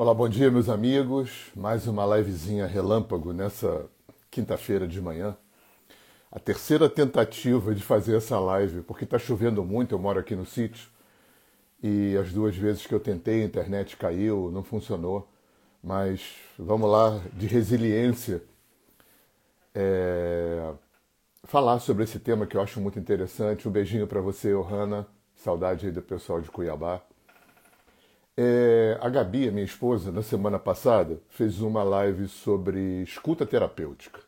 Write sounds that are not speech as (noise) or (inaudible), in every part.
Olá, bom dia, meus amigos. Mais uma livezinha relâmpago nessa quinta-feira de manhã. A terceira tentativa de fazer essa live, porque está chovendo muito, eu moro aqui no sítio, e as duas vezes que eu tentei, a internet caiu, não funcionou. Mas vamos lá, de resiliência, é... falar sobre esse tema que eu acho muito interessante. Um beijinho para você, Ohana. Saudade aí do pessoal de Cuiabá. É, a Gabi, minha esposa, na semana passada, fez uma live sobre escuta terapêutica.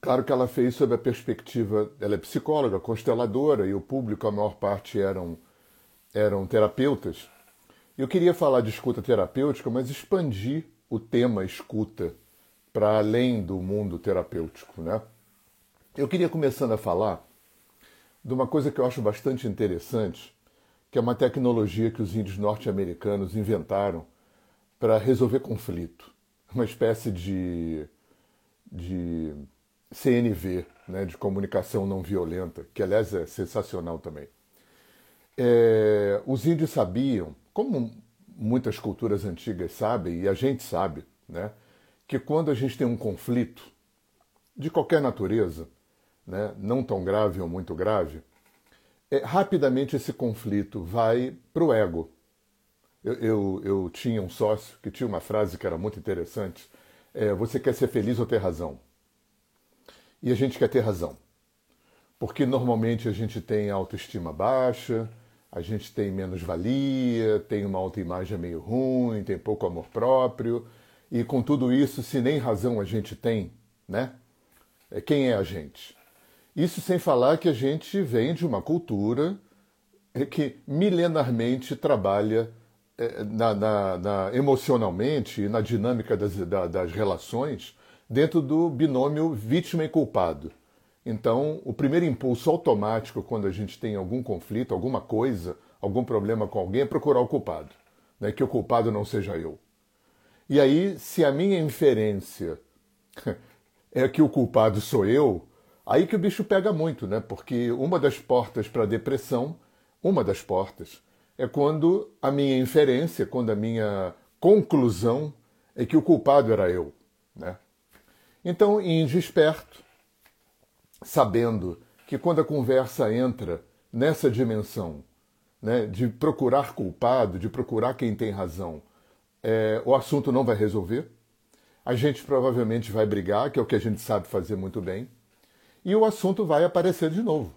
Claro que ela fez sob a perspectiva, ela é psicóloga, consteladora, e o público, a maior parte, eram, eram terapeutas. Eu queria falar de escuta terapêutica, mas expandir o tema escuta para além do mundo terapêutico. Né? Eu queria começando a falar de uma coisa que eu acho bastante interessante, que é uma tecnologia que os índios norte-americanos inventaram para resolver conflito. Uma espécie de, de CNV, né, de comunicação não violenta, que aliás é sensacional também. É, os índios sabiam, como muitas culturas antigas sabem, e a gente sabe, né, que quando a gente tem um conflito de qualquer natureza, né, não tão grave ou muito grave, é, rapidamente esse conflito vai para o ego. Eu, eu, eu, tinha um sócio que tinha uma frase que era muito interessante: é, Você quer ser feliz ou ter razão? E a gente quer ter razão. Porque normalmente a gente tem autoestima baixa, a gente tem menos valia, tem uma autoimagem meio ruim, tem pouco amor próprio. E com tudo isso, se nem razão a gente tem, né? É, quem é a gente? Isso sem falar que a gente vem de uma cultura que milenarmente trabalha é, na, na, na, emocionalmente e na dinâmica das, das relações dentro do binômio vítima e culpado. Então, o primeiro impulso automático quando a gente tem algum conflito, alguma coisa, algum problema com alguém é procurar o culpado, né? que o culpado não seja eu. E aí, se a minha inferência (laughs) é que o culpado sou eu, Aí que o bicho pega muito, né? Porque uma das portas para a depressão, uma das portas, é quando a minha inferência, quando a minha conclusão é que o culpado era eu, né? Então, índio esperto, sabendo que quando a conversa entra nessa dimensão né, de procurar culpado, de procurar quem tem razão, é, o assunto não vai resolver. A gente provavelmente vai brigar, que é o que a gente sabe fazer muito bem e o assunto vai aparecer de novo.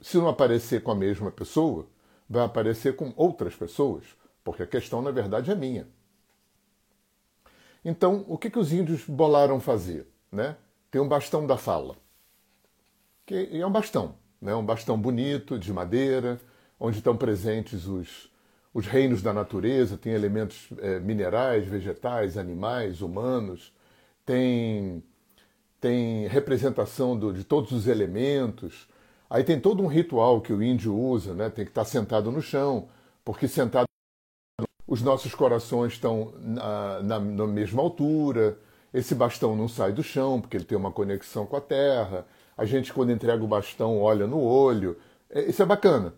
Se não aparecer com a mesma pessoa, vai aparecer com outras pessoas, porque a questão, na verdade, é minha. Então, o que, que os índios bolaram fazer? Né? Tem um bastão da fala, que é um bastão, né? um bastão bonito, de madeira, onde estão presentes os, os reinos da natureza, tem elementos é, minerais, vegetais, animais, humanos, tem tem representação do, de todos os elementos. Aí tem todo um ritual que o índio usa, né? Tem que estar sentado no chão, porque sentado os nossos corações estão na, na, na mesma altura. Esse bastão não sai do chão, porque ele tem uma conexão com a terra. A gente, quando entrega o bastão, olha no olho. É, isso é bacana.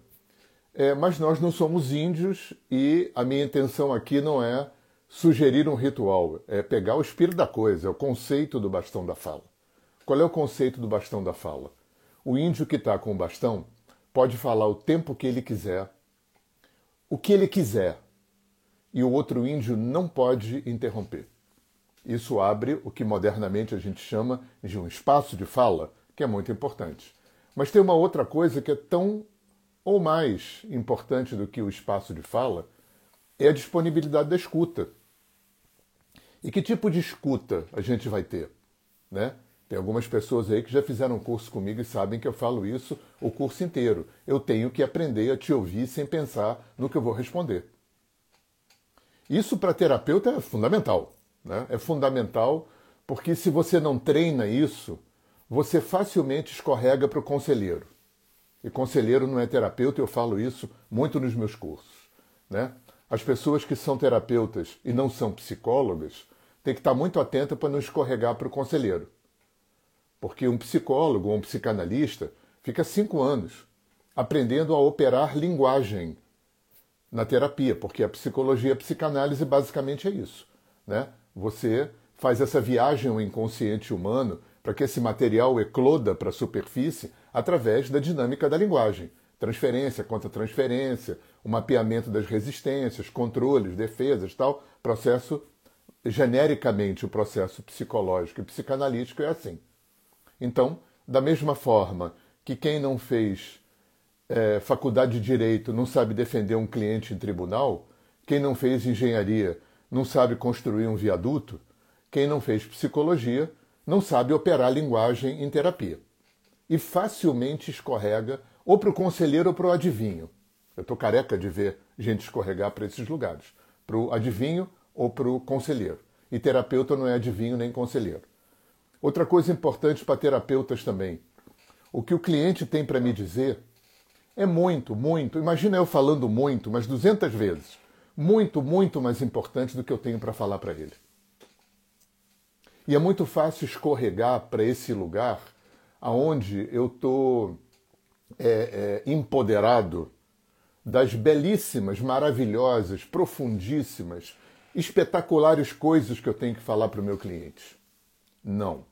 É, mas nós não somos índios e a minha intenção aqui não é sugerir um ritual, é pegar o espírito da coisa, é o conceito do bastão da fala. Qual é o conceito do bastão da fala? O índio que está com o bastão pode falar o tempo que ele quiser, o que ele quiser, e o outro índio não pode interromper. Isso abre o que modernamente a gente chama de um espaço de fala, que é muito importante. Mas tem uma outra coisa que é tão ou mais importante do que o espaço de fala, é a disponibilidade da escuta. E que tipo de escuta a gente vai ter? Né? Tem algumas pessoas aí que já fizeram curso comigo e sabem que eu falo isso o curso inteiro. Eu tenho que aprender a te ouvir sem pensar no que eu vou responder. Isso para terapeuta é fundamental. Né? É fundamental porque se você não treina isso, você facilmente escorrega para o conselheiro. E conselheiro não é terapeuta, eu falo isso muito nos meus cursos. Né? As pessoas que são terapeutas e não são psicólogas têm que estar muito atenta para não escorregar para o conselheiro. Porque um psicólogo ou um psicanalista fica cinco anos aprendendo a operar linguagem na terapia, porque a psicologia, a psicanálise basicamente é isso. Né? Você faz essa viagem ao inconsciente humano para que esse material ecloda para a superfície através da dinâmica da linguagem. Transferência, contra-transferência, o mapeamento das resistências, controles, defesas, tal. Processo, genericamente, o processo psicológico e psicanalítico é assim. Então, da mesma forma que quem não fez é, faculdade de direito não sabe defender um cliente em tribunal, quem não fez engenharia não sabe construir um viaduto, quem não fez psicologia não sabe operar linguagem em terapia. E facilmente escorrega ou para o conselheiro ou para o adivinho. Eu estou careca de ver gente escorregar para esses lugares. Para o adivinho ou para o conselheiro. E terapeuta não é adivinho nem conselheiro. Outra coisa importante para terapeutas também. O que o cliente tem para me dizer é muito, muito. Imagina eu falando muito, mas 200 vezes. Muito, muito mais importante do que eu tenho para falar para ele. E é muito fácil escorregar para esse lugar aonde eu estou é, é, empoderado das belíssimas, maravilhosas, profundíssimas, espetaculares coisas que eu tenho que falar para o meu cliente. Não.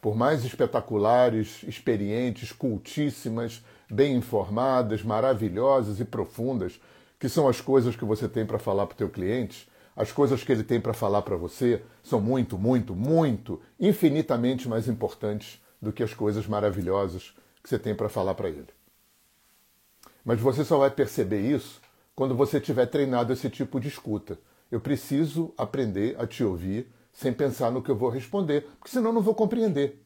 Por mais espetaculares, experientes, cultíssimas, bem informadas, maravilhosas e profundas que são as coisas que você tem para falar para o teu cliente, as coisas que ele tem para falar para você são muito, muito, muito, infinitamente mais importantes do que as coisas maravilhosas que você tem para falar para ele. Mas você só vai perceber isso quando você tiver treinado esse tipo de escuta. Eu preciso aprender a te ouvir sem pensar no que eu vou responder, porque senão não vou compreender.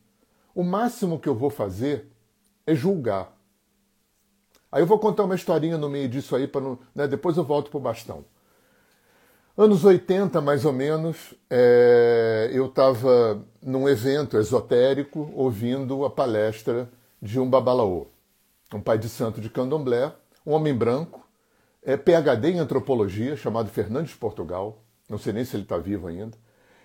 O máximo que eu vou fazer é julgar. Aí eu vou contar uma historinha no meio disso aí, para né, depois eu volto para o bastão. Anos 80, mais ou menos, é, eu estava num evento esotérico ouvindo a palestra de um babalaô, um pai de santo de candomblé, um homem branco, é, PhD em antropologia, chamado Fernandes Portugal, não sei nem se ele está vivo ainda.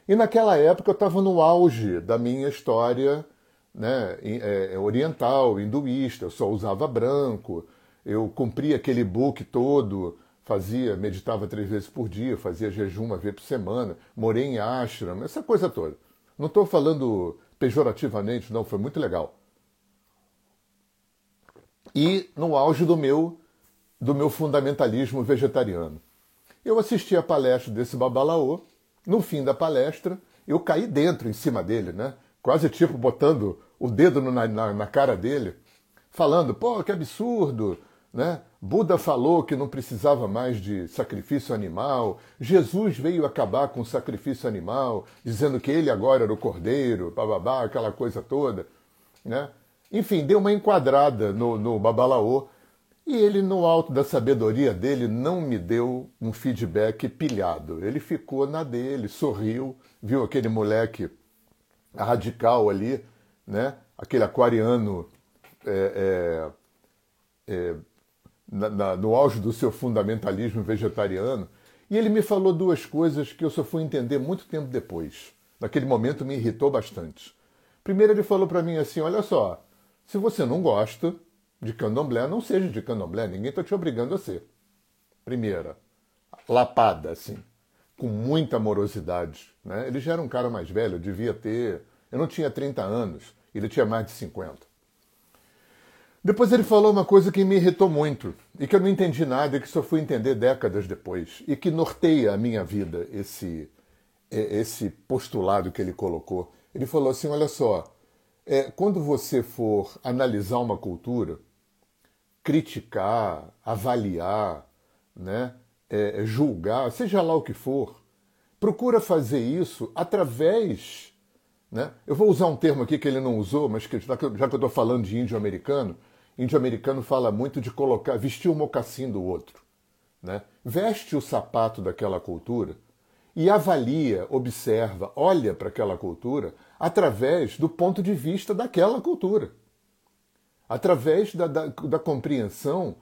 E naquela época eu estava no auge da minha história né, é, oriental, hinduísta, eu só usava branco, eu cumpria aquele book todo fazia, meditava três vezes por dia, fazia jejum uma vez por semana, morei em ashram, essa coisa toda. Não estou falando pejorativamente, não, foi muito legal. E no auge do meu do meu fundamentalismo vegetariano. Eu assisti a palestra desse babalaô, no fim da palestra, eu caí dentro, em cima dele, né? Quase tipo botando o dedo na, na, na cara dele, falando, pô, que absurdo, né? Buda falou que não precisava mais de sacrifício animal. Jesus veio acabar com o sacrifício animal, dizendo que ele agora era o cordeiro, bababá, aquela coisa toda. Né? Enfim, deu uma enquadrada no, no babalaô e ele, no alto da sabedoria dele, não me deu um feedback pilhado. Ele ficou na dele, sorriu, viu aquele moleque radical ali, né? aquele aquariano é, é, é, na, na, no auge do seu fundamentalismo vegetariano, e ele me falou duas coisas que eu só fui entender muito tempo depois. Naquele momento me irritou bastante. Primeiro, ele falou para mim assim: olha só, se você não gosta de candomblé, não seja de candomblé, ninguém está te obrigando a ser. Primeira, lapada, assim, com muita amorosidade. Né? Ele já era um cara mais velho, eu devia ter. Eu não tinha 30 anos, ele tinha mais de 50. Depois ele falou uma coisa que me irritou muito e que eu não entendi nada e que só fui entender décadas depois e que norteia a minha vida esse é, esse postulado que ele colocou. Ele falou assim: olha só, é, quando você for analisar uma cultura, criticar, avaliar, né, é, julgar, seja lá o que for, procura fazer isso através. Né? Eu vou usar um termo aqui que ele não usou, mas que, já que eu estou falando de índio americano, índio-americano fala muito de colocar, vestir o mocassim do outro. Né? Veste o sapato daquela cultura e avalia, observa, olha para aquela cultura através do ponto de vista daquela cultura. Através da, da, da compreensão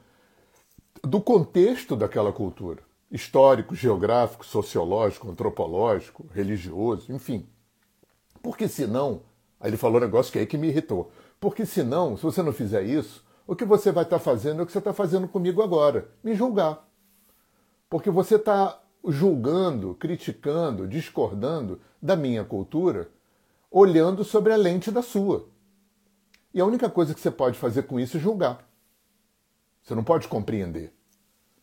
do contexto daquela cultura. Histórico, geográfico, sociológico, antropológico, religioso, enfim. Porque senão, aí ele falou um negócio que é aí que me irritou. Porque senão, se você não fizer isso, o que você vai estar fazendo é o que você está fazendo comigo agora, me julgar. Porque você está julgando, criticando, discordando da minha cultura, olhando sobre a lente da sua. E a única coisa que você pode fazer com isso é julgar. Você não pode compreender.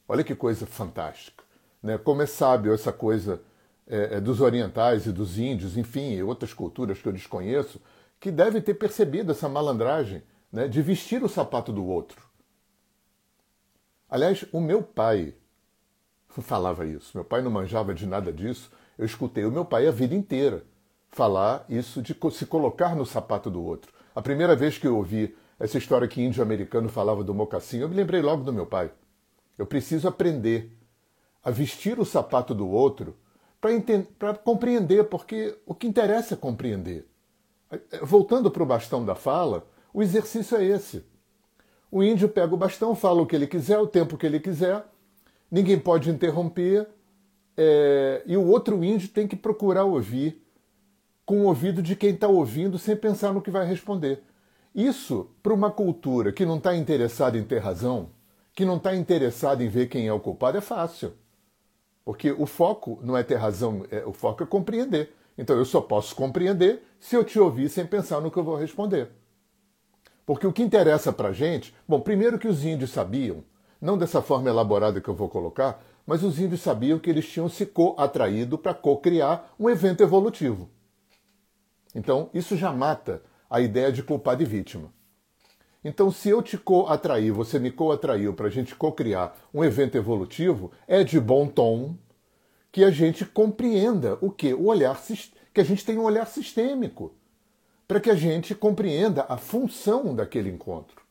Olha que coisa fantástica. Né? Como é sábio essa coisa é, é, dos orientais e dos índios, enfim, e outras culturas que eu desconheço, que devem ter percebido essa malandragem né, de vestir o sapato do outro. Aliás, o meu pai (laughs) falava isso. Meu pai não manjava de nada disso. Eu escutei o meu pai a vida inteira falar isso de se colocar no sapato do outro. A primeira vez que eu ouvi essa história que índio americano falava do mocassim, eu me lembrei logo do meu pai. Eu preciso aprender a vestir o sapato do outro para compreender, porque o que interessa é compreender. Voltando para o bastão da fala, o exercício é esse. O índio pega o bastão, fala o que ele quiser, o tempo que ele quiser, ninguém pode interromper, é, e o outro índio tem que procurar ouvir com o ouvido de quem está ouvindo sem pensar no que vai responder. Isso, para uma cultura que não está interessada em ter razão, que não está interessada em ver quem é o culpado, é fácil. Porque o foco não é ter razão, é, o foco é compreender. Então eu só posso compreender se eu te ouvir sem pensar no que eu vou responder. Porque o que interessa para gente, bom, primeiro que os índios sabiam, não dessa forma elaborada que eu vou colocar, mas os índios sabiam que eles tinham se co-atraído para co-criar um evento evolutivo. Então, isso já mata a ideia de culpado e vítima. Então, se eu te co-atraí, você me co-atraiu para a gente co-criar um evento evolutivo, é de bom tom que a gente compreenda o que? O olhar que a gente tenha um olhar sistêmico, para que a gente compreenda a função daquele encontro.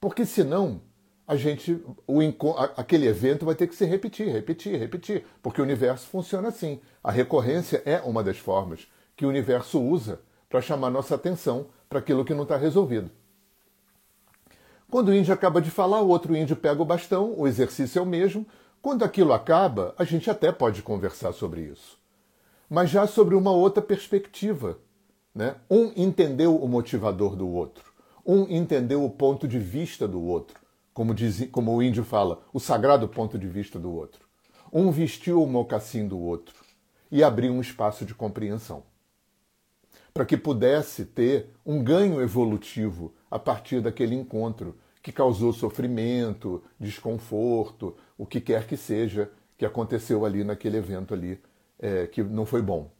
Porque senão a gente o aquele evento vai ter que se repetir, repetir, repetir, porque o universo funciona assim. A recorrência é uma das formas que o universo usa para chamar nossa atenção para aquilo que não está resolvido. Quando o índio acaba de falar, o outro índio pega o bastão, o exercício é o mesmo. Quando aquilo acaba, a gente até pode conversar sobre isso. Mas já sobre uma outra perspectiva. Né? Um entendeu o motivador do outro. Um entendeu o ponto de vista do outro. Como, diz, como o índio fala, o sagrado ponto de vista do outro. Um vestiu o mocassim do outro e abriu um espaço de compreensão para que pudesse ter um ganho evolutivo a partir daquele encontro que causou sofrimento, desconforto, o que quer que seja que aconteceu ali naquele evento ali é, que não foi bom.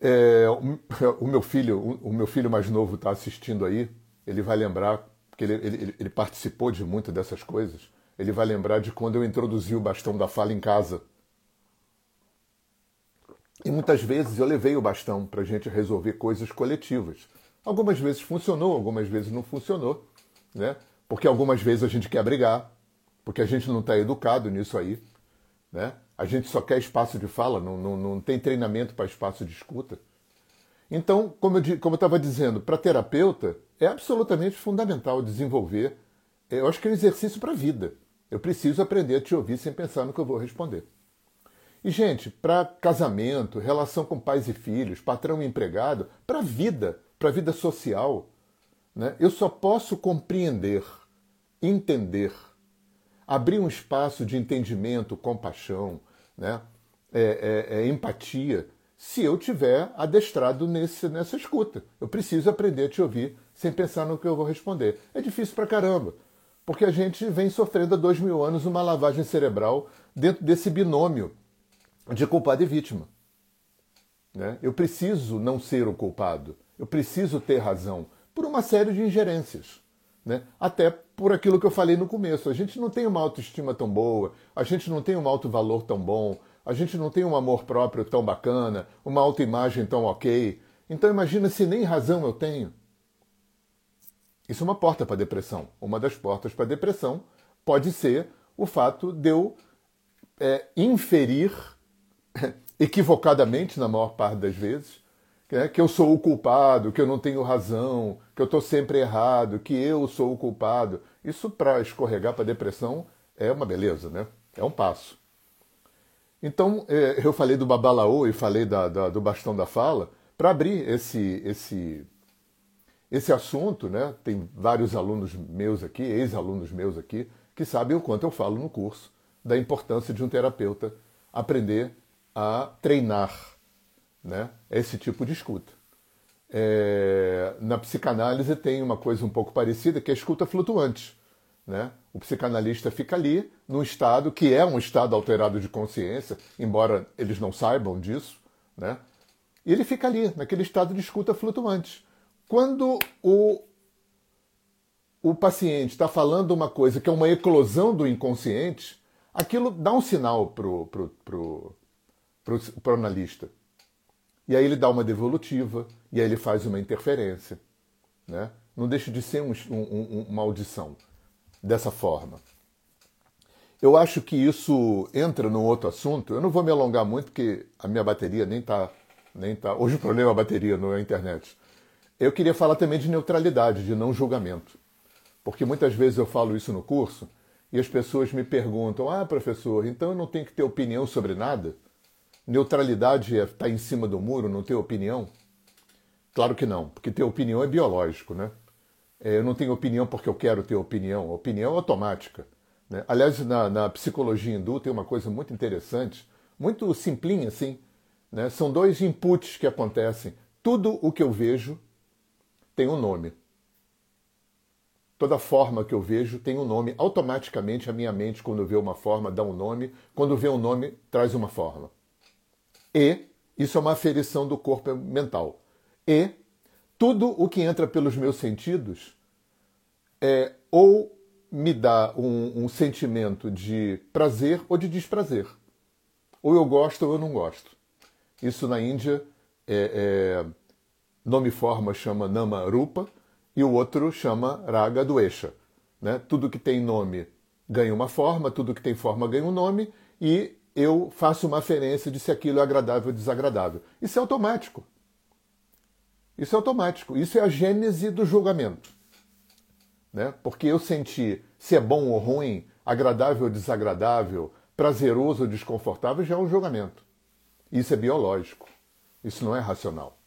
É, o, (laughs) meu filho, o, meu filho mais novo está assistindo aí, ele vai lembrar porque ele, ele, ele participou de muitas dessas coisas. Ele vai lembrar de quando eu introduzi o bastão da fala em casa e muitas vezes eu levei o bastão para a gente resolver coisas coletivas. Algumas vezes funcionou, algumas vezes não funcionou, né? Porque algumas vezes a gente quer brigar, porque a gente não está educado nisso aí, né? A gente só quer espaço de fala, não, não, não tem treinamento para espaço de escuta. Então, como eu estava dizendo, para terapeuta é absolutamente fundamental desenvolver. Eu acho que é um exercício para a vida. Eu preciso aprender a te ouvir sem pensar no que eu vou responder. E, gente, para casamento, relação com pais e filhos, patrão e empregado, para a vida, para a vida social, né? eu só posso compreender, entender, abrir um espaço de entendimento, compaixão, né? É, é, é, empatia, se eu tiver adestrado nesse, nessa escuta. Eu preciso aprender a te ouvir sem pensar no que eu vou responder. É difícil pra caramba, porque a gente vem sofrendo há dois mil anos uma lavagem cerebral dentro desse binômio de culpado e vítima. Né? Eu preciso não ser o culpado. Eu preciso ter razão por uma série de ingerências. Né? Até por aquilo que eu falei no começo. A gente não tem uma autoestima tão boa, a gente não tem um alto valor tão bom, a gente não tem um amor próprio tão bacana, uma autoimagem tão ok. Então imagina se nem razão eu tenho. Isso é uma porta para depressão. Uma das portas para depressão pode ser o fato de eu é, inferir (laughs) equivocadamente, na maior parte das vezes, é, que eu sou o culpado, que eu não tenho razão, que eu estou sempre errado, que eu sou o culpado. Isso, para escorregar para a depressão, é uma beleza, né? É um passo. Então, é, eu falei do babalaô e falei da, da, do bastão da fala para abrir esse, esse, esse assunto, né, tem vários alunos meus aqui, ex-alunos meus aqui, que sabem o quanto eu falo no curso da importância de um terapeuta aprender a treinar né, esse tipo de escuta. É, na psicanálise tem uma coisa um pouco parecida, que é a escuta flutuante. Né? O psicanalista fica ali, num estado que é um estado alterado de consciência, embora eles não saibam disso, né? e ele fica ali, naquele estado de escuta flutuante. Quando o, o paciente está falando uma coisa que é uma eclosão do inconsciente, aquilo dá um sinal para o pro, pro, pro, pro analista. E aí ele dá uma devolutiva, e aí ele faz uma interferência. Né? Não deixa de ser um, um, uma audição dessa forma. Eu acho que isso entra num outro assunto. Eu não vou me alongar muito, porque a minha bateria nem está. Nem tá... Hoje o problema é a bateria, não é a internet. Eu queria falar também de neutralidade, de não julgamento. Porque muitas vezes eu falo isso no curso e as pessoas me perguntam: ah, professor, então eu não tenho que ter opinião sobre nada? Neutralidade é estar tá em cima do muro, não ter opinião? Claro que não, porque ter opinião é biológico, né? É, eu não tenho opinião porque eu quero ter opinião. Opinião é automática. Né? Aliás, na, na, psicologia hindu tem uma coisa muito interessante, muito simplinha assim. Né? São dois inputs que acontecem. Tudo o que eu vejo tem um nome. Toda forma que eu vejo tem um nome. Automaticamente a minha mente, quando vê uma forma, dá um nome. Quando vê um nome, traz uma forma. E isso é uma aferição do corpo mental. E tudo o que entra pelos meus sentidos é ou me dá um, um sentimento de prazer ou de desprazer. Ou eu gosto ou eu não gosto. Isso na Índia é, é nome forma chama Nama Rupa e o outro chama Raga Dvesha. Né? Tudo que tem nome ganha uma forma, tudo que tem forma ganha um nome e eu faço uma aferência de se aquilo é agradável ou desagradável. Isso é automático. Isso é automático. Isso é a gênese do julgamento. Né? Porque eu senti se é bom ou ruim, agradável ou desagradável, prazeroso ou desconfortável, já é um julgamento. Isso é biológico. Isso não é racional.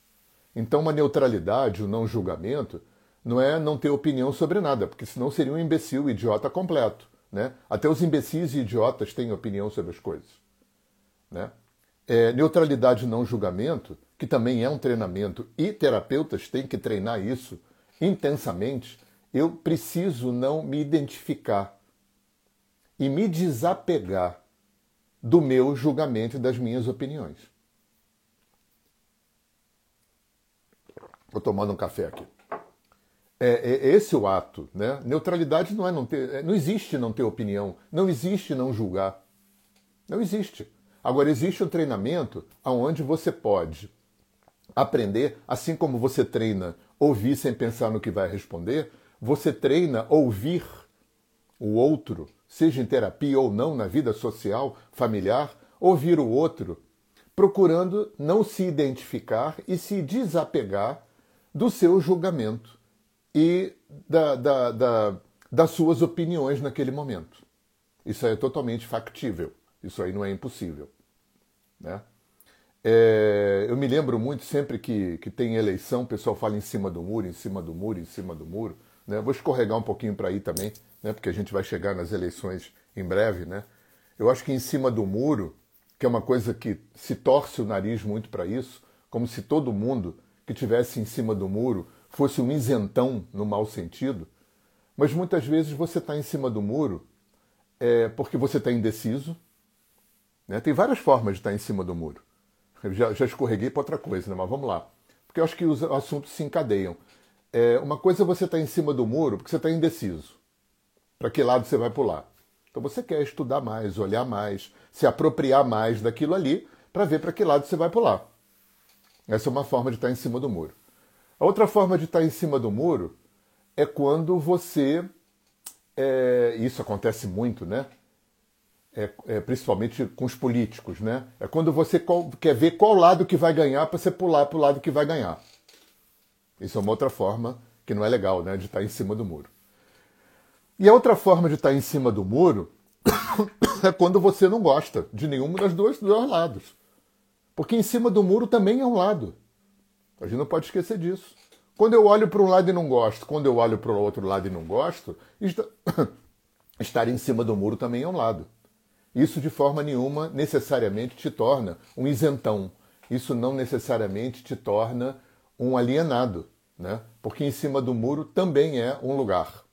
Então, uma neutralidade, o um não julgamento, não é não ter opinião sobre nada, porque senão seria um imbecil, idiota completo. Né? Até os imbecis e idiotas têm opinião sobre as coisas. Né? É, neutralidade não julgamento, que também é um treinamento, e terapeutas têm que treinar isso intensamente. Eu preciso não me identificar e me desapegar do meu julgamento e das minhas opiniões. Estou tomando um café aqui. É, é, esse o ato, né? Neutralidade não é não ter, é, não existe não ter opinião, não existe não julgar, não existe. Agora existe um treinamento aonde você pode aprender, assim como você treina ouvir sem pensar no que vai responder, você treina ouvir o outro, seja em terapia ou não, na vida social, familiar, ouvir o outro, procurando não se identificar e se desapegar do seu julgamento e da, da, da, das suas opiniões naquele momento. Isso aí é totalmente factível. Isso aí não é impossível. Né? É, eu me lembro muito sempre que, que tem eleição, o pessoal fala em cima do muro, em cima do muro, em cima do muro. Né? Vou escorregar um pouquinho para aí também, né? porque a gente vai chegar nas eleições em breve. Né? Eu acho que em cima do muro, que é uma coisa que se torce o nariz muito para isso, como se todo mundo que tivesse em cima do muro fosse um isentão no mau sentido, mas muitas vezes você está em cima do muro é, porque você está indeciso. Né? Tem várias formas de estar tá em cima do muro. Eu já, já escorreguei para outra coisa, né? mas vamos lá. Porque eu acho que os assuntos se encadeiam. É, uma coisa é você estar tá em cima do muro porque você está indeciso. Para que lado você vai pular? Então você quer estudar mais, olhar mais, se apropriar mais daquilo ali para ver para que lado você vai pular. Essa é uma forma de estar tá em cima do muro. A outra forma de estar em cima do muro é quando você. É, isso acontece muito, né? É, é, principalmente com os políticos, né? É quando você quer ver qual lado que vai ganhar para você pular para o lado que vai ganhar. Isso é uma outra forma que não é legal, né? De estar em cima do muro. E a outra forma de estar em cima do muro (coughs) é quando você não gosta de nenhum dos dois, dos dois lados. Porque em cima do muro também é um lado. A gente não pode esquecer disso. Quando eu olho para um lado e não gosto, quando eu olho para o outro lado e não gosto, (coughs) estar em cima do muro também é um lado. Isso de forma nenhuma necessariamente te torna um isentão. Isso não necessariamente te torna um alienado, né? Porque em cima do muro também é um lugar,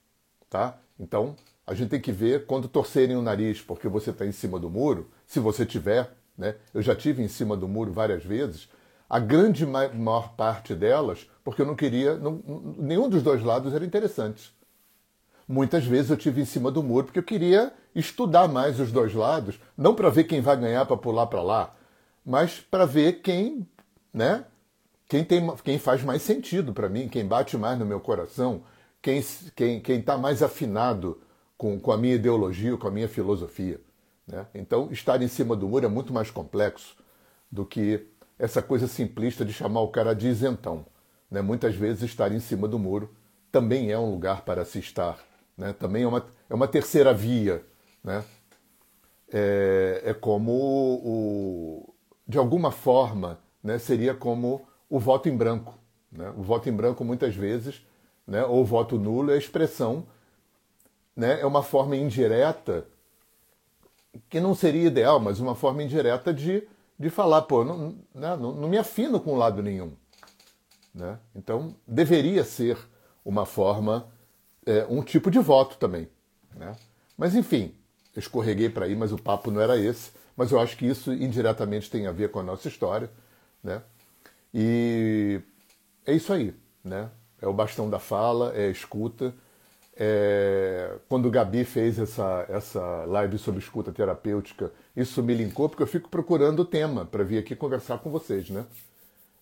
tá? Então a gente tem que ver quando torcerem o nariz porque você está em cima do muro, se você tiver, né? Eu já tive em cima do muro várias vezes. A grande maior parte delas, porque eu não queria, não, nenhum dos dois lados era interessante. Muitas vezes eu tive em cima do muro porque eu queria estudar mais os dois lados, não para ver quem vai ganhar para pular para lá, mas para ver quem, né? Quem, tem, quem faz mais sentido para mim, quem bate mais no meu coração, quem está quem, quem tá mais afinado com, com a minha ideologia, com a minha filosofia. Né? Então, estar em cima do muro é muito mais complexo do que essa coisa simplista de chamar o cara de isentão. Né? Muitas vezes, estar em cima do muro também é um lugar para se estar. Né? Também é uma, é uma terceira via. Né? É, é como, o, de alguma forma, né, seria como o voto em branco. Né? O voto em branco, muitas vezes, né, ou voto nulo, é a expressão, né, é uma forma indireta, que não seria ideal, mas uma forma indireta de, de falar, pô, não, né, não, não me afino com lado nenhum. Né? Então, deveria ser uma forma, é, um tipo de voto também. Né? Mas, enfim, escorreguei para aí, mas o papo não era esse. Mas eu acho que isso indiretamente tem a ver com a nossa história. Né? E é isso aí, né? É o bastão da fala, é a escuta. É... Quando o Gabi fez essa, essa live sobre escuta terapêutica, isso me linkou porque eu fico procurando o tema para vir aqui conversar com vocês, né?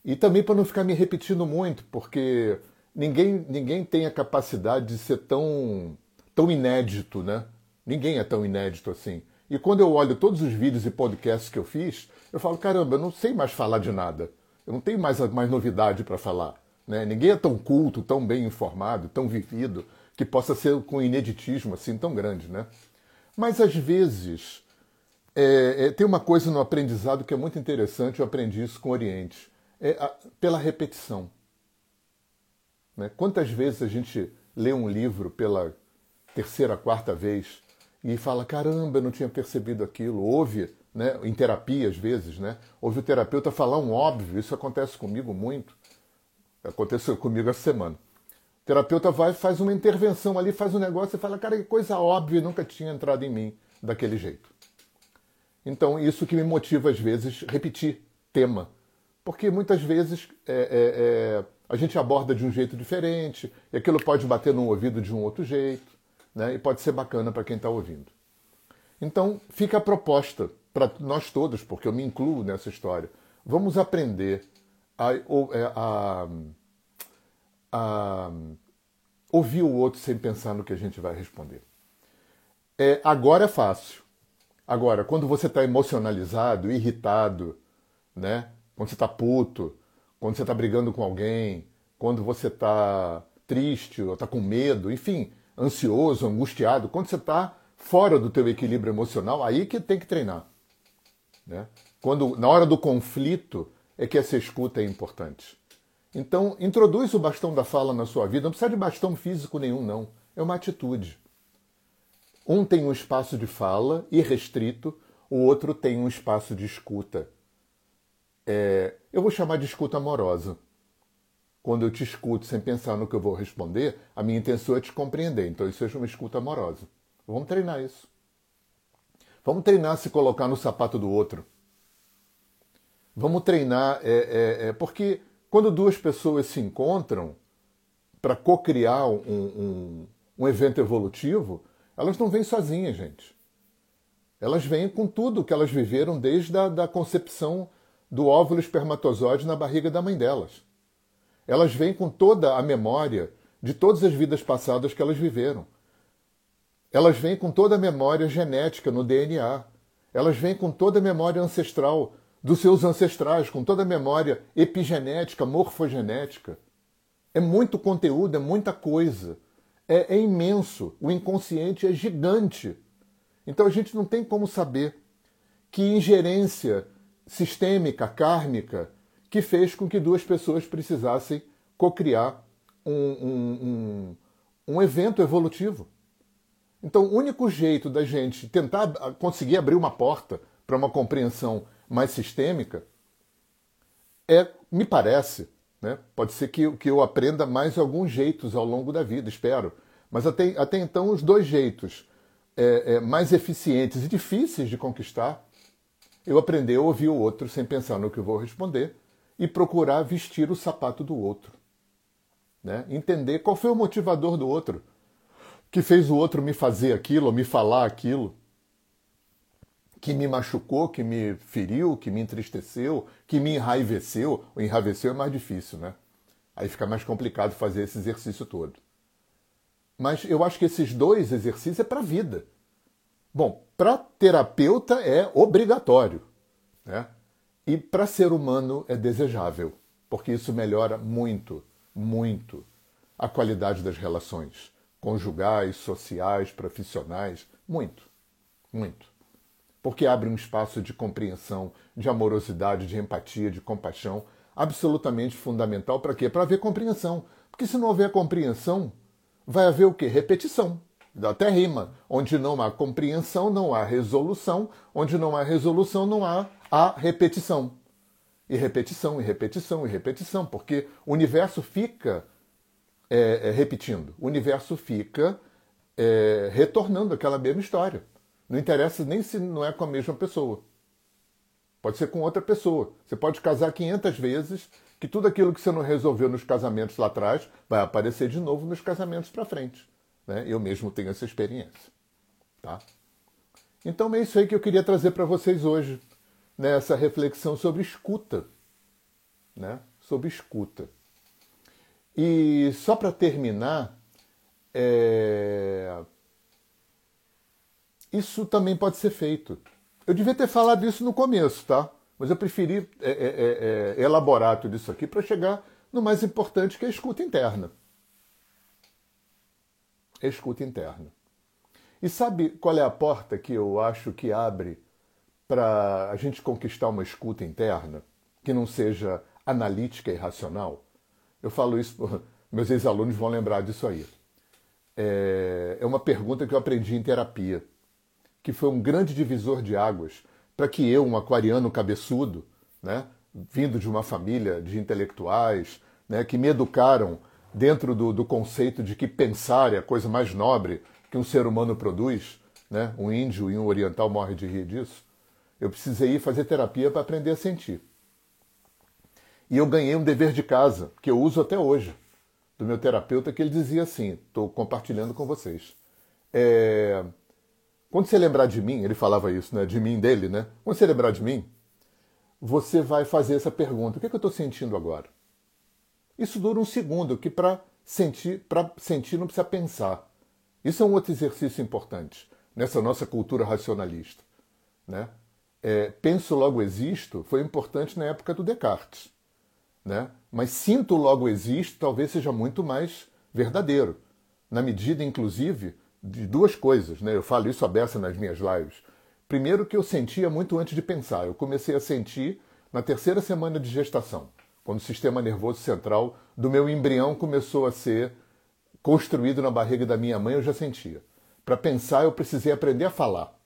E também para não ficar me repetindo muito, porque ninguém, ninguém tem a capacidade de ser tão, tão inédito, né? Ninguém é tão inédito assim. E quando eu olho todos os vídeos e podcasts que eu fiz, eu falo, caramba, eu não sei mais falar de nada. Eu não tenho mais, mais novidade para falar. Né? Ninguém é tão culto, tão bem informado, tão vivido, que possa ser com ineditismo assim tão grande. Né? Mas às vezes é, é, tem uma coisa no aprendizado que é muito interessante, eu aprendi isso com o Oriente, é a, pela repetição. Né? Quantas vezes a gente lê um livro pela terceira, quarta vez e fala, caramba, eu não tinha percebido aquilo, ouve né, em terapia às vezes, né, ouve o terapeuta falar um óbvio, isso acontece comigo muito, aconteceu comigo essa semana. O terapeuta vai, faz uma intervenção ali, faz um negócio e fala, cara, que coisa óbvia, nunca tinha entrado em mim daquele jeito. Então, isso que me motiva às vezes repetir tema, porque muitas vezes é, é, é, a gente aborda de um jeito diferente, e aquilo pode bater no ouvido de um outro jeito, né, e pode ser bacana para quem está ouvindo. Então, fica a proposta para nós todos, porque eu me incluo nessa história. Vamos aprender a, é, a, a, a ouvir o outro sem pensar no que a gente vai responder. É, agora é fácil. Agora, quando você está emocionalizado, irritado, né? quando você está puto, quando você está brigando com alguém, quando você está triste ou está com medo, enfim, ansioso, angustiado, quando você está fora do teu equilíbrio emocional, aí que tem que treinar. Né? Quando, na hora do conflito é que essa escuta é importante. Então, introduz o bastão da fala na sua vida. Não precisa de bastão físico nenhum, não. É uma atitude. Um tem um espaço de fala irrestrito, o outro tem um espaço de escuta. É, eu vou chamar de escuta amorosa. Quando eu te escuto sem pensar no que eu vou responder, a minha intenção é te compreender. Então, isso é uma escuta amorosa. Vamos treinar isso. Vamos treinar se colocar no sapato do outro. Vamos treinar, é, é, é porque quando duas pessoas se encontram para co-criar um, um, um evento evolutivo, elas não vêm sozinhas, gente. Elas vêm com tudo que elas viveram desde a da concepção do óvulo espermatozoide na barriga da mãe delas. Elas vêm com toda a memória de todas as vidas passadas que elas viveram. Elas vêm com toda a memória genética no DNA. Elas vêm com toda a memória ancestral dos seus ancestrais, com toda a memória epigenética, morfogenética. É muito conteúdo, é muita coisa. É, é imenso. O inconsciente é gigante. Então a gente não tem como saber que ingerência sistêmica, kármica, que fez com que duas pessoas precisassem cocriar um, um, um, um evento evolutivo. Então, o único jeito da gente tentar conseguir abrir uma porta para uma compreensão mais sistêmica é, me parece, né? pode ser que, que eu aprenda mais alguns jeitos ao longo da vida, espero, mas até, até então os dois jeitos é, é, mais eficientes e difíceis de conquistar, eu aprender a ouvir o outro sem pensar no que eu vou responder e procurar vestir o sapato do outro. Né? Entender qual foi o motivador do outro que fez o outro me fazer aquilo, me falar aquilo, que me machucou, que me feriu, que me entristeceu, que me enraiveceu. O enraiveceu é mais difícil, né? Aí fica mais complicado fazer esse exercício todo. Mas eu acho que esses dois exercícios é para a vida. Bom, para terapeuta é obrigatório, né? E para ser humano é desejável, porque isso melhora muito, muito a qualidade das relações conjugais, sociais, profissionais, muito, muito. Porque abre um espaço de compreensão, de amorosidade, de empatia, de compaixão, absolutamente fundamental para quê? Para haver compreensão. Porque se não houver compreensão, vai haver o quê? Repetição. Até rima. Onde não há compreensão, não há resolução. Onde não há resolução, não há a repetição. E repetição, e repetição, e repetição. Porque o universo fica é, repetindo. O universo fica é, retornando aquela mesma história. Não interessa nem se não é com a mesma pessoa. Pode ser com outra pessoa. Você pode casar 500 vezes, que tudo aquilo que você não resolveu nos casamentos lá atrás vai aparecer de novo nos casamentos para frente. Né? Eu mesmo tenho essa experiência. Tá? Então é isso aí que eu queria trazer para vocês hoje, nessa reflexão sobre escuta. Né? Sobre escuta. E só para terminar, é... isso também pode ser feito. Eu devia ter falado isso no começo, tá? Mas eu preferi é, é, é, é elaborar tudo isso aqui para chegar no mais importante, que é a escuta interna. A escuta interna. E sabe qual é a porta que eu acho que abre para a gente conquistar uma escuta interna que não seja analítica e racional? Eu falo isso, meus ex-alunos vão lembrar disso aí. É, é uma pergunta que eu aprendi em terapia, que foi um grande divisor de águas para que eu, um aquariano cabeçudo, né, vindo de uma família de intelectuais, né, que me educaram dentro do, do, conceito de que pensar é a coisa mais nobre que um ser humano produz, né, um índio e um oriental morrem de rir disso, eu precisei ir fazer terapia para aprender a sentir. E eu ganhei um dever de casa, que eu uso até hoje, do meu terapeuta, que ele dizia assim: estou compartilhando com vocês. É, quando você lembrar de mim, ele falava isso, né? De mim, dele, né? Quando você lembrar de mim, você vai fazer essa pergunta: o que, é que eu estou sentindo agora? Isso dura um segundo, que para sentir, para sentir não precisa pensar. Isso é um outro exercício importante nessa nossa cultura racionalista, né? É, penso logo existo foi importante na época do Descartes né? mas sinto logo existo talvez seja muito mais verdadeiro, na medida, inclusive, de duas coisas. Né? Eu falo isso aberta nas minhas lives. Primeiro, que eu sentia muito antes de pensar. Eu comecei a sentir na terceira semana de gestação, quando o sistema nervoso central do meu embrião começou a ser construído na barriga da minha mãe, eu já sentia. Para pensar, eu precisei aprender a falar.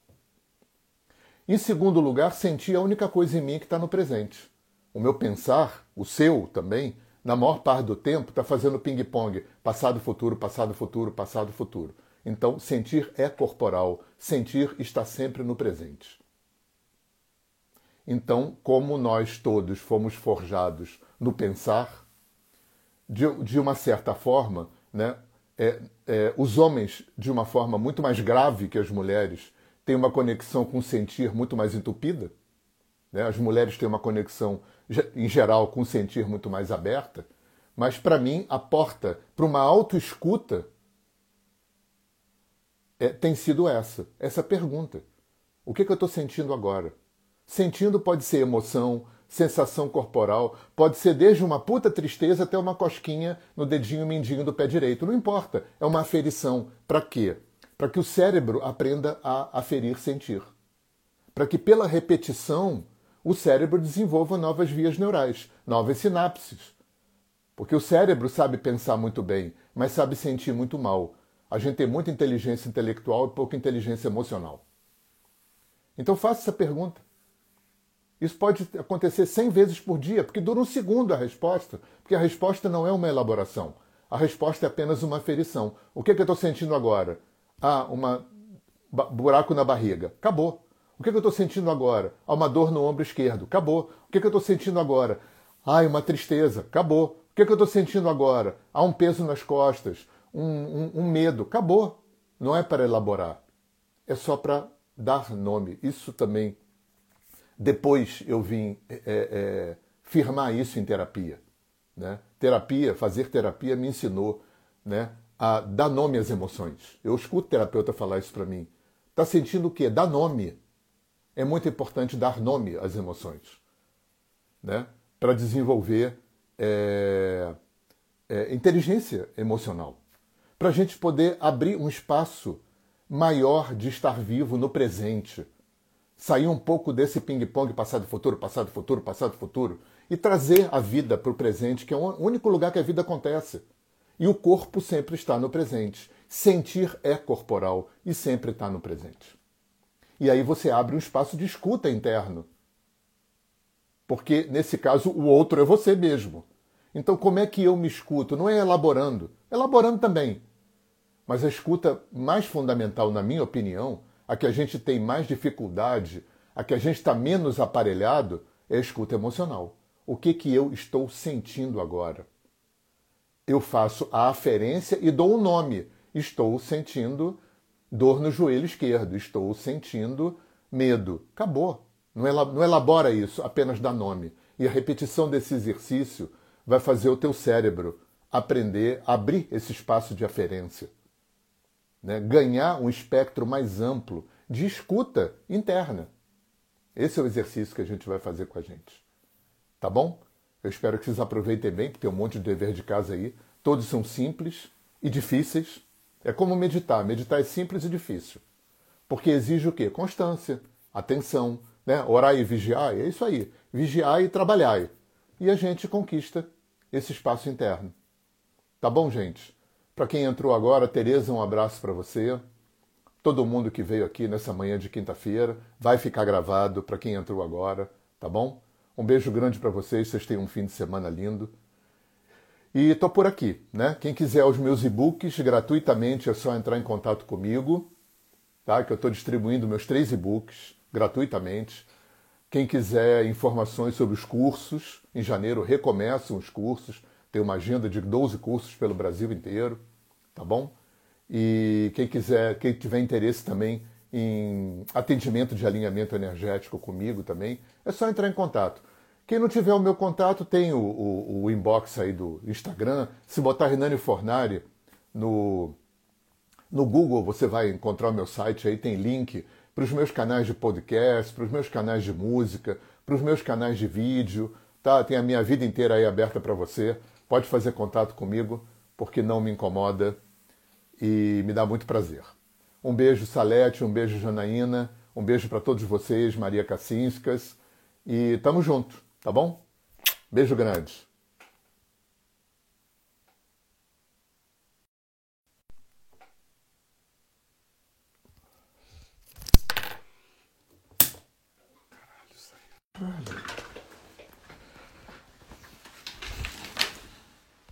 Em segundo lugar, senti a única coisa em mim que está no presente o meu pensar, o seu também, na maior parte do tempo está fazendo ping-pong, passado, futuro, passado, futuro, passado, futuro. Então, sentir é corporal, sentir está sempre no presente. Então, como nós todos fomos forjados no pensar, de, de uma certa forma, né, é, é, os homens, de uma forma muito mais grave que as mulheres, têm uma conexão com o sentir muito mais entupida. Né? As mulheres têm uma conexão em geral, com sentir muito mais aberta, mas para mim a porta para uma autoescuta é, tem sido essa, essa pergunta. O que, que eu estou sentindo agora? Sentindo pode ser emoção, sensação corporal, pode ser desde uma puta tristeza até uma cosquinha no dedinho mindinho do pé direito. Não importa, é uma aferição. Para quê? Para que o cérebro aprenda a aferir sentir. Para que pela repetição o cérebro desenvolva novas vias neurais, novas sinapses. Porque o cérebro sabe pensar muito bem, mas sabe sentir muito mal. A gente tem muita inteligência intelectual e pouca inteligência emocional. Então faça essa pergunta. Isso pode acontecer 100 vezes por dia, porque dura um segundo a resposta, porque a resposta não é uma elaboração. A resposta é apenas uma aferição. O que, é que eu estou sentindo agora? Ah, um buraco na barriga. Acabou. O que, é que eu estou sentindo agora? Ah, uma dor no ombro esquerdo. Acabou. O que, é que eu estou sentindo agora? Ah, uma tristeza. Acabou. O que, é que eu estou sentindo agora? Há um peso nas costas, um, um, um medo. Acabou. Não é para elaborar. É só para dar nome. Isso também. Depois eu vim é, é, firmar isso em terapia. Né? Terapia, fazer terapia me ensinou né, a dar nome às emoções. Eu escuto terapeuta falar isso para mim. Está sentindo o quê? Dá nome. É muito importante dar nome às emoções. Né? Para desenvolver é, é, inteligência emocional. Para a gente poder abrir um espaço maior de estar vivo no presente. Sair um pouco desse ping-pong passado-futuro, passado-futuro, passado-futuro e trazer a vida para o presente, que é o único lugar que a vida acontece. E o corpo sempre está no presente. Sentir é corporal e sempre está no presente. E aí você abre um espaço de escuta interno porque, nesse caso, o outro é você mesmo. Então, como é que eu me escuto? Não é elaborando. Elaborando também. Mas a escuta mais fundamental, na minha opinião, a que a gente tem mais dificuldade, a que a gente está menos aparelhado, é a escuta emocional. O que, que eu estou sentindo agora? Eu faço a aferência e dou um nome. Estou sentindo dor no joelho esquerdo, estou sentindo medo. Acabou. Não elabora isso, apenas dá nome. E a repetição desse exercício vai fazer o teu cérebro aprender a abrir esse espaço de aferência. Né? Ganhar um espectro mais amplo de escuta interna. Esse é o exercício que a gente vai fazer com a gente. Tá bom? Eu espero que vocês aproveitem bem, que tem um monte de dever de casa aí. Todos são simples e difíceis. É como meditar. Meditar é simples e difícil. Porque exige o quê? Constância, atenção, né? Orar e vigiar, é isso aí. Vigiar e trabalhar. E a gente conquista esse espaço interno. Tá bom, gente? Para quem entrou agora, Tereza, um abraço para você. Todo mundo que veio aqui nessa manhã de quinta-feira vai ficar gravado para quem entrou agora, tá bom? Um beijo grande para vocês, vocês tenham um fim de semana lindo. E tô por aqui, né? Quem quiser os meus e-books gratuitamente é só entrar em contato comigo, tá? Que eu estou distribuindo meus três e-books gratuitamente. Quem quiser informações sobre os cursos, em janeiro recomeçam os cursos, tem uma agenda de 12 cursos pelo Brasil inteiro, tá bom? E quem quiser, quem tiver interesse também em atendimento de alinhamento energético comigo também, é só entrar em contato. Quem não tiver o meu contato, tem o, o, o inbox aí do Instagram. Se botar Renani Fornari no, no Google, você vai encontrar o meu site aí, tem link para os meus canais de podcast, para os meus canais de música, para os meus canais de vídeo, tá? Tem a minha vida inteira aí aberta para você. Pode fazer contato comigo, porque não me incomoda e me dá muito prazer. Um beijo, Salete, um beijo, Janaína, um beijo para todos vocês, Maria Cacinscas, e tamo junto, tá bom? Beijo grande.